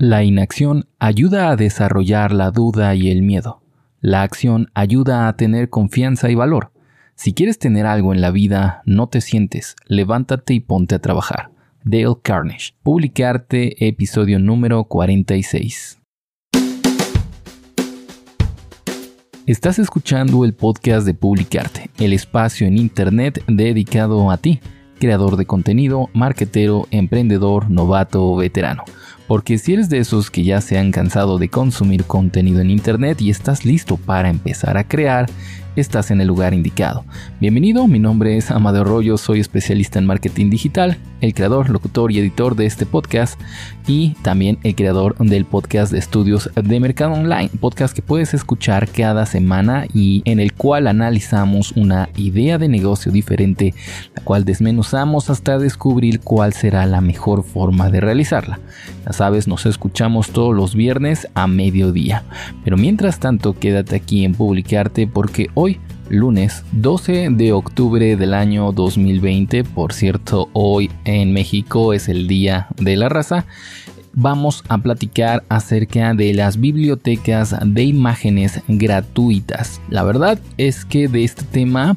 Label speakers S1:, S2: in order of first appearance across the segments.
S1: La inacción ayuda a desarrollar la duda y el miedo. La acción ayuda a tener confianza y valor. Si quieres tener algo en la vida, no te sientes, levántate y ponte a trabajar. Dale Carnage. Publicarte episodio número 46. Estás escuchando el podcast de Publicarte, el espacio en Internet dedicado a ti, creador de contenido, marketero, emprendedor, novato o veterano porque si eres de esos que ya se han cansado de consumir contenido en Internet y estás listo para empezar a crear, estás en el lugar indicado. Bienvenido, mi nombre es Amadeo Arroyo, soy especialista en marketing digital, el creador, locutor y editor de este podcast y también el creador del podcast de estudios de mercado online, podcast que puedes escuchar cada semana y en el cual analizamos una idea de negocio diferente, la cual desmenuzamos hasta descubrir cuál será la mejor forma de realizarla. Sabes, nos escuchamos todos los viernes a mediodía. Pero mientras tanto, quédate aquí en Publicarte porque hoy lunes 12 de octubre del año 2020. Por cierto, hoy en México es el Día de la Raza vamos a platicar acerca de las bibliotecas de imágenes gratuitas. La verdad es que de este tema,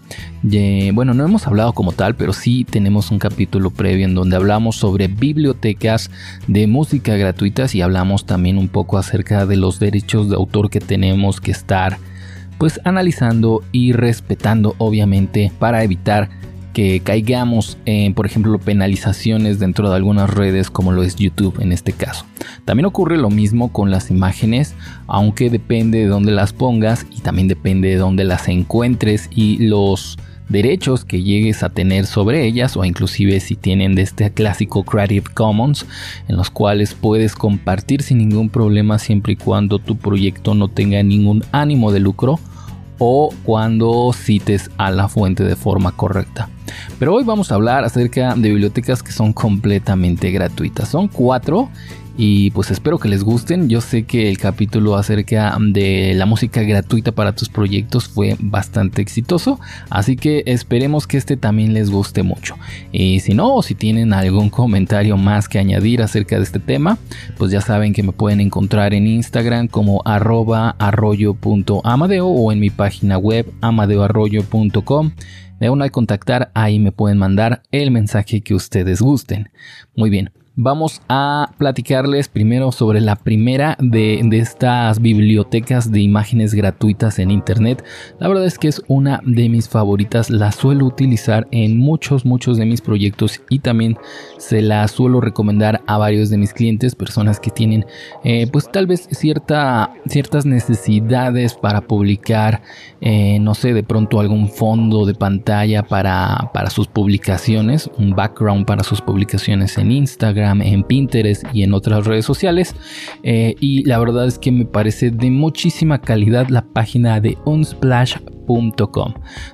S1: bueno, no hemos hablado como tal, pero sí tenemos un capítulo previo en donde hablamos sobre bibliotecas de música gratuitas y hablamos también un poco acerca de los derechos de autor que tenemos que estar pues analizando y respetando obviamente para evitar que caigamos en, por ejemplo, penalizaciones dentro de algunas redes como lo es YouTube en este caso. También ocurre lo mismo con las imágenes, aunque depende de dónde las pongas y también depende de dónde las encuentres y los derechos que llegues a tener sobre ellas o inclusive si tienen de este clásico Creative Commons en los cuales puedes compartir sin ningún problema siempre y cuando tu proyecto no tenga ningún ánimo de lucro o cuando cites a la fuente de forma correcta. Pero hoy vamos a hablar acerca de bibliotecas que son completamente gratuitas. Son cuatro y pues espero que les gusten. Yo sé que el capítulo acerca de la música gratuita para tus proyectos fue bastante exitoso. Así que esperemos que este también les guste mucho. Y si no, o si tienen algún comentario más que añadir acerca de este tema, pues ya saben que me pueden encontrar en Instagram como arroba arroyo.amadeo o en mi página web amadeoarroyo.com. De una al contactar, ahí me pueden mandar el mensaje que ustedes gusten. Muy bien, vamos a platicarles primero sobre la primera de, estas bibliotecas de imágenes gratuitas en internet. La verdad es que es una de mis favoritas, la suelo utilizar en muchos, muchos de mis proyectos y también se la suelo recomendar a varios de mis clientes, personas que tienen eh, pues tal vez cierta, ciertas necesidades para publicar, eh, no sé, de pronto algún fondo de pantalla para, para sus publicaciones, un background para sus publicaciones en Instagram en Pinterest y en otras redes sociales. Eh, y la verdad es que me parece de muchísima calidad la página de unsplash.com.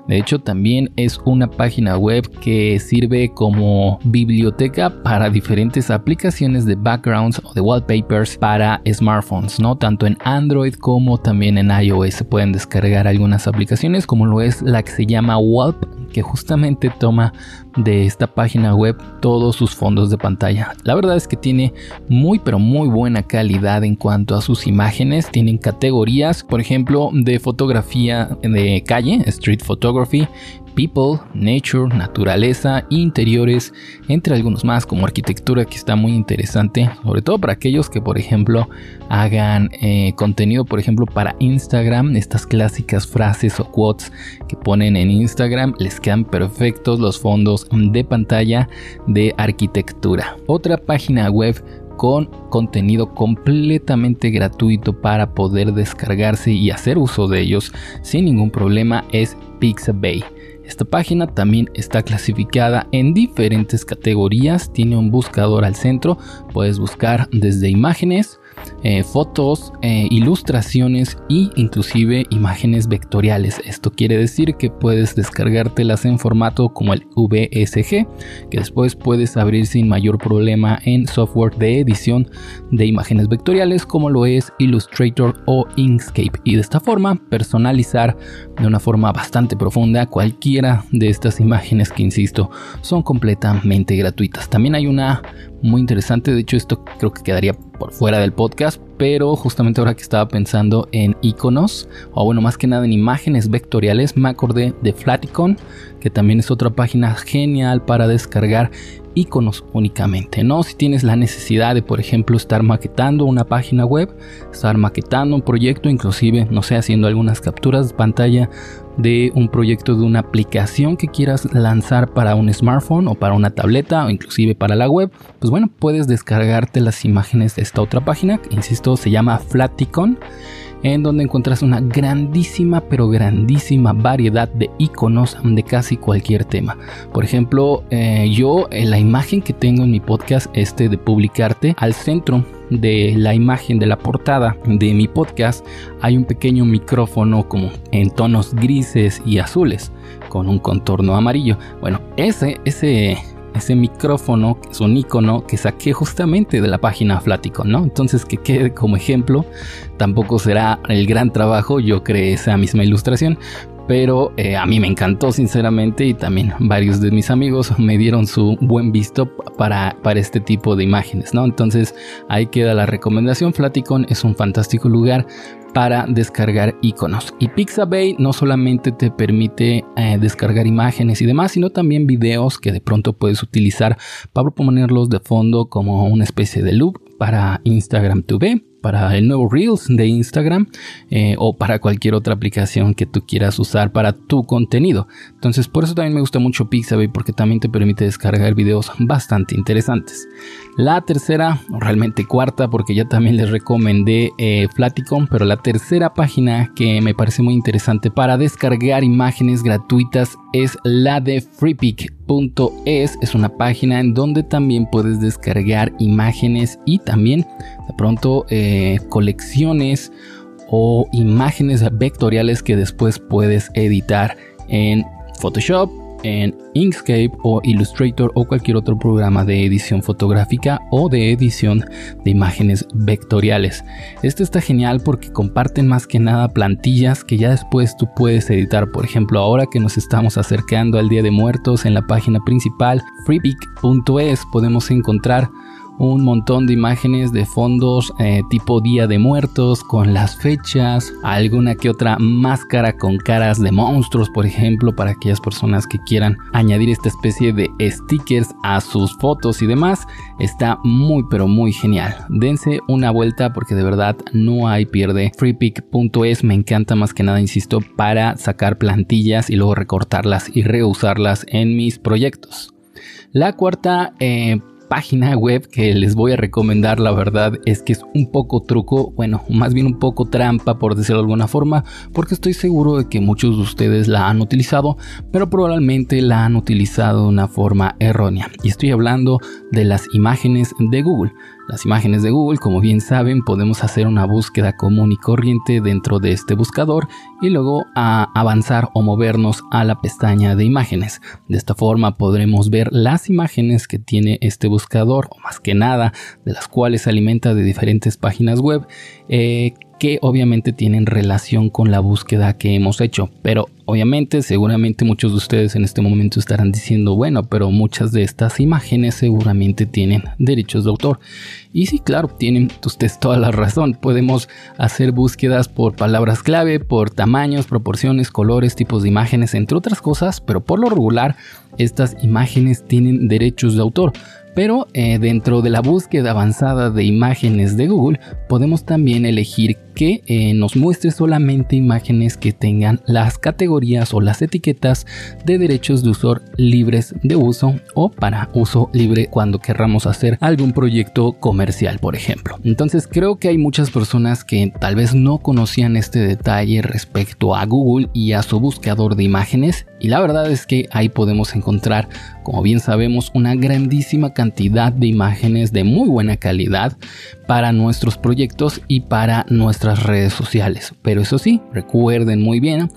S1: De hecho, también es una página web que sirve como biblioteca para diferentes aplicaciones de backgrounds o de wallpapers para smartphones, ¿no? Tanto en Android como también en iOS se pueden descargar algunas aplicaciones, como lo es la que se llama Walp que justamente toma de esta página web todos sus fondos de pantalla. La verdad es que tiene muy pero muy buena calidad en cuanto a sus imágenes. Tienen categorías, por ejemplo, de fotografía de calle, street photography, people, nature, naturaleza, interiores, entre algunos más como arquitectura que está muy interesante, sobre todo para aquellos que por ejemplo hagan eh, contenido por ejemplo para Instagram, estas clásicas frases o quotes que ponen en Instagram, les quedan perfectos los fondos de pantalla de arquitectura. Otra página web con contenido completamente gratuito para poder descargarse y hacer uso de ellos sin ningún problema es Pixabay. Esta página también está clasificada en diferentes categorías, tiene un buscador al centro, puedes buscar desde imágenes, eh, fotos, eh, ilustraciones e inclusive imágenes vectoriales. Esto quiere decir que puedes descargártelas en formato como el VSG, que después puedes abrir sin mayor problema en software de edición de imágenes vectoriales como lo es Illustrator o Inkscape. Y de esta forma personalizar de una forma bastante profunda cualquiera de estas imágenes que insisto son completamente gratuitas. También hay una muy interesante. De hecho, esto creo que quedaría por fuera del podcast, pero justamente ahora que estaba pensando en iconos, o bueno, más que nada en imágenes vectoriales, me acordé de Flaticon, que también es otra página genial para descargar iconos únicamente, ¿no? Si tienes la necesidad de, por ejemplo, estar maquetando una página web, estar maquetando un proyecto, inclusive, no sé, haciendo algunas capturas de pantalla de un proyecto de una aplicación que quieras lanzar para un smartphone o para una tableta o inclusive para la web, pues bueno, puedes descargarte las imágenes de esta otra página, insisto, se llama Flaticon en donde encuentras una grandísima pero grandísima variedad de iconos de casi cualquier tema. Por ejemplo, eh, yo en la imagen que tengo en mi podcast este de publicarte al centro de la imagen de la portada de mi podcast hay un pequeño micrófono como en tonos grises y azules con un contorno amarillo. Bueno, ese ese ese micrófono, es un icono que saqué justamente de la página Flaticon, ¿no? Entonces que quede como ejemplo, tampoco será el gran trabajo, yo creé esa misma ilustración, pero eh, a mí me encantó sinceramente y también varios de mis amigos me dieron su buen visto para, para este tipo de imágenes, ¿no? Entonces ahí queda la recomendación, Flaticon es un fantástico lugar para descargar iconos. Y Pixabay no solamente te permite eh, descargar imágenes y demás, sino también videos que de pronto puedes utilizar para ponerlos de fondo como una especie de loop para Instagram TV para el nuevo Reels de Instagram eh, o para cualquier otra aplicación que tú quieras usar para tu contenido. Entonces por eso también me gusta mucho Pixabay porque también te permite descargar videos bastante interesantes. La tercera, o realmente cuarta, porque ya también les recomendé eh, Flaticon, pero la tercera página que me parece muy interesante para descargar imágenes gratuitas es la de freepic.es. Es una página en donde también puedes descargar imágenes y también de pronto eh, colecciones o imágenes vectoriales que después puedes editar en Photoshop, en Inkscape o Illustrator o cualquier otro programa de edición fotográfica o de edición de imágenes vectoriales. Esto está genial porque comparten más que nada plantillas que ya después tú puedes editar. Por ejemplo, ahora que nos estamos acercando al Día de Muertos en la página principal freepic.es podemos encontrar un montón de imágenes de fondos eh, tipo Día de Muertos con las fechas, alguna que otra máscara con caras de monstruos, por ejemplo, para aquellas personas que quieran añadir esta especie de stickers a sus fotos y demás. Está muy pero muy genial. Dense una vuelta porque de verdad no hay pierde. Freepick.es me encanta más que nada, insisto, para sacar plantillas y luego recortarlas y reusarlas en mis proyectos. La cuarta eh, página web que les voy a recomendar, la verdad es que es un poco truco, bueno, más bien un poco trampa por decirlo de alguna forma, porque estoy seguro de que muchos de ustedes la han utilizado, pero probablemente la han utilizado de una forma errónea. Y estoy hablando de las imágenes de Google. Las imágenes de Google, como bien saben, podemos hacer una búsqueda común y corriente dentro de este buscador y luego a avanzar o movernos a la pestaña de imágenes. De esta forma podremos ver las imágenes que tiene este buscador, o más que nada, de las cuales se alimenta de diferentes páginas web eh, que obviamente tienen relación con la búsqueda que hemos hecho. Pero obviamente, seguramente muchos de ustedes en este momento estarán diciendo, bueno, pero muchas de estas imágenes seguramente tienen derechos de autor. Y sí, claro, tienen ustedes toda la razón. Podemos hacer búsquedas por palabras clave, por tamaños, proporciones, colores, tipos de imágenes, entre otras cosas, pero por lo regular estas imágenes tienen derechos de autor. Pero eh, dentro de la búsqueda avanzada de imágenes de Google podemos también elegir que eh, nos muestre solamente imágenes que tengan las categorías o las etiquetas de derechos de uso libres de uso o para uso libre cuando querramos hacer algún proyecto comercial, por ejemplo. Entonces creo que hay muchas personas que tal vez no conocían este detalle respecto a Google y a su buscador de imágenes y la verdad es que ahí podemos encontrar, como bien sabemos, una grandísima cantidad de imágenes de muy buena calidad para nuestros proyectos y para nuestras redes sociales. Pero eso sí, recuerden muy bien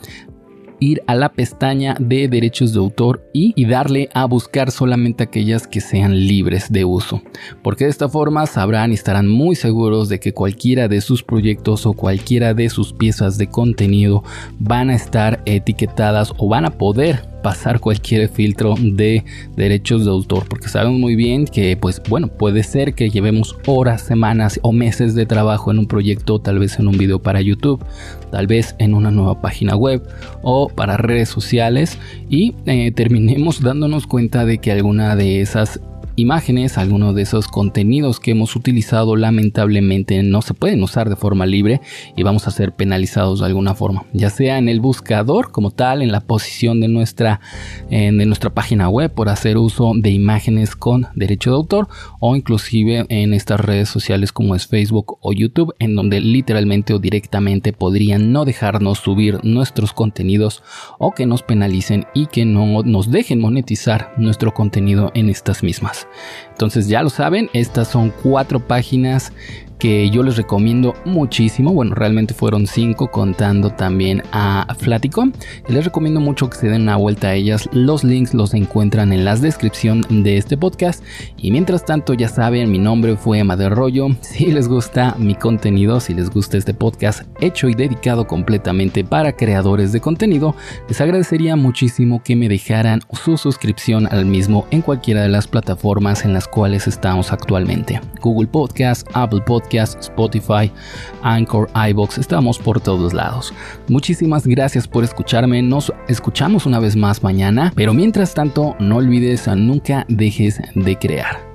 S1: ir a la pestaña de derechos de autor y, darle a buscar solamente aquellas que sean libres de uso. Porque de esta forma sabrán y estarán muy seguros de que cualquiera de sus proyectos o cualquiera de sus piezas de contenido van a estar etiquetadas o van a poder pasar cualquier filtro de derechos de autor, porque sabemos muy bien que, pues bueno, puede ser que llevemos horas, semanas o meses de trabajo en un proyecto, tal vez en un video para YouTube, tal vez en una nueva página web o para redes sociales y eh, terminemos dándonos cuenta de que alguna de esas imágenes, algunos de esos contenidos que hemos utilizado lamentablemente no se pueden usar de forma libre y vamos a ser penalizados de alguna forma, ya sea en el buscador como tal, en la posición de nuestra, de nuestra página web por hacer uso de imágenes con derecho de autor o inclusive en estas redes sociales como es Facebook o YouTube en donde literalmente o directamente podrían no dejarnos subir nuestros contenidos o que nos penalicen y que no nos dejen monetizar nuestro contenido en estas mismas. Entonces ya lo saben, estas son cuatro páginas que yo les recomiendo muchísimo. Bueno, realmente fueron cinco contando también a Flaticom. Les recomiendo mucho que se den una vuelta a ellas. Los links los encuentran en la descripción de este podcast. Y mientras tanto, ya saben, mi nombre fue Amadeo Rollo. Si les gusta mi contenido, si les gusta este podcast hecho y dedicado completamente para creadores de contenido, les agradecería muchísimo que me dejaran su suscripción al mismo en cualquiera de las plataformas en las cuales estamos actualmente. Google Podcast, Apple Podcast Spotify, Anchor, iBox, estamos por todos lados. Muchísimas gracias por escucharme, nos escuchamos una vez más mañana, pero mientras tanto no olvides nunca dejes de crear.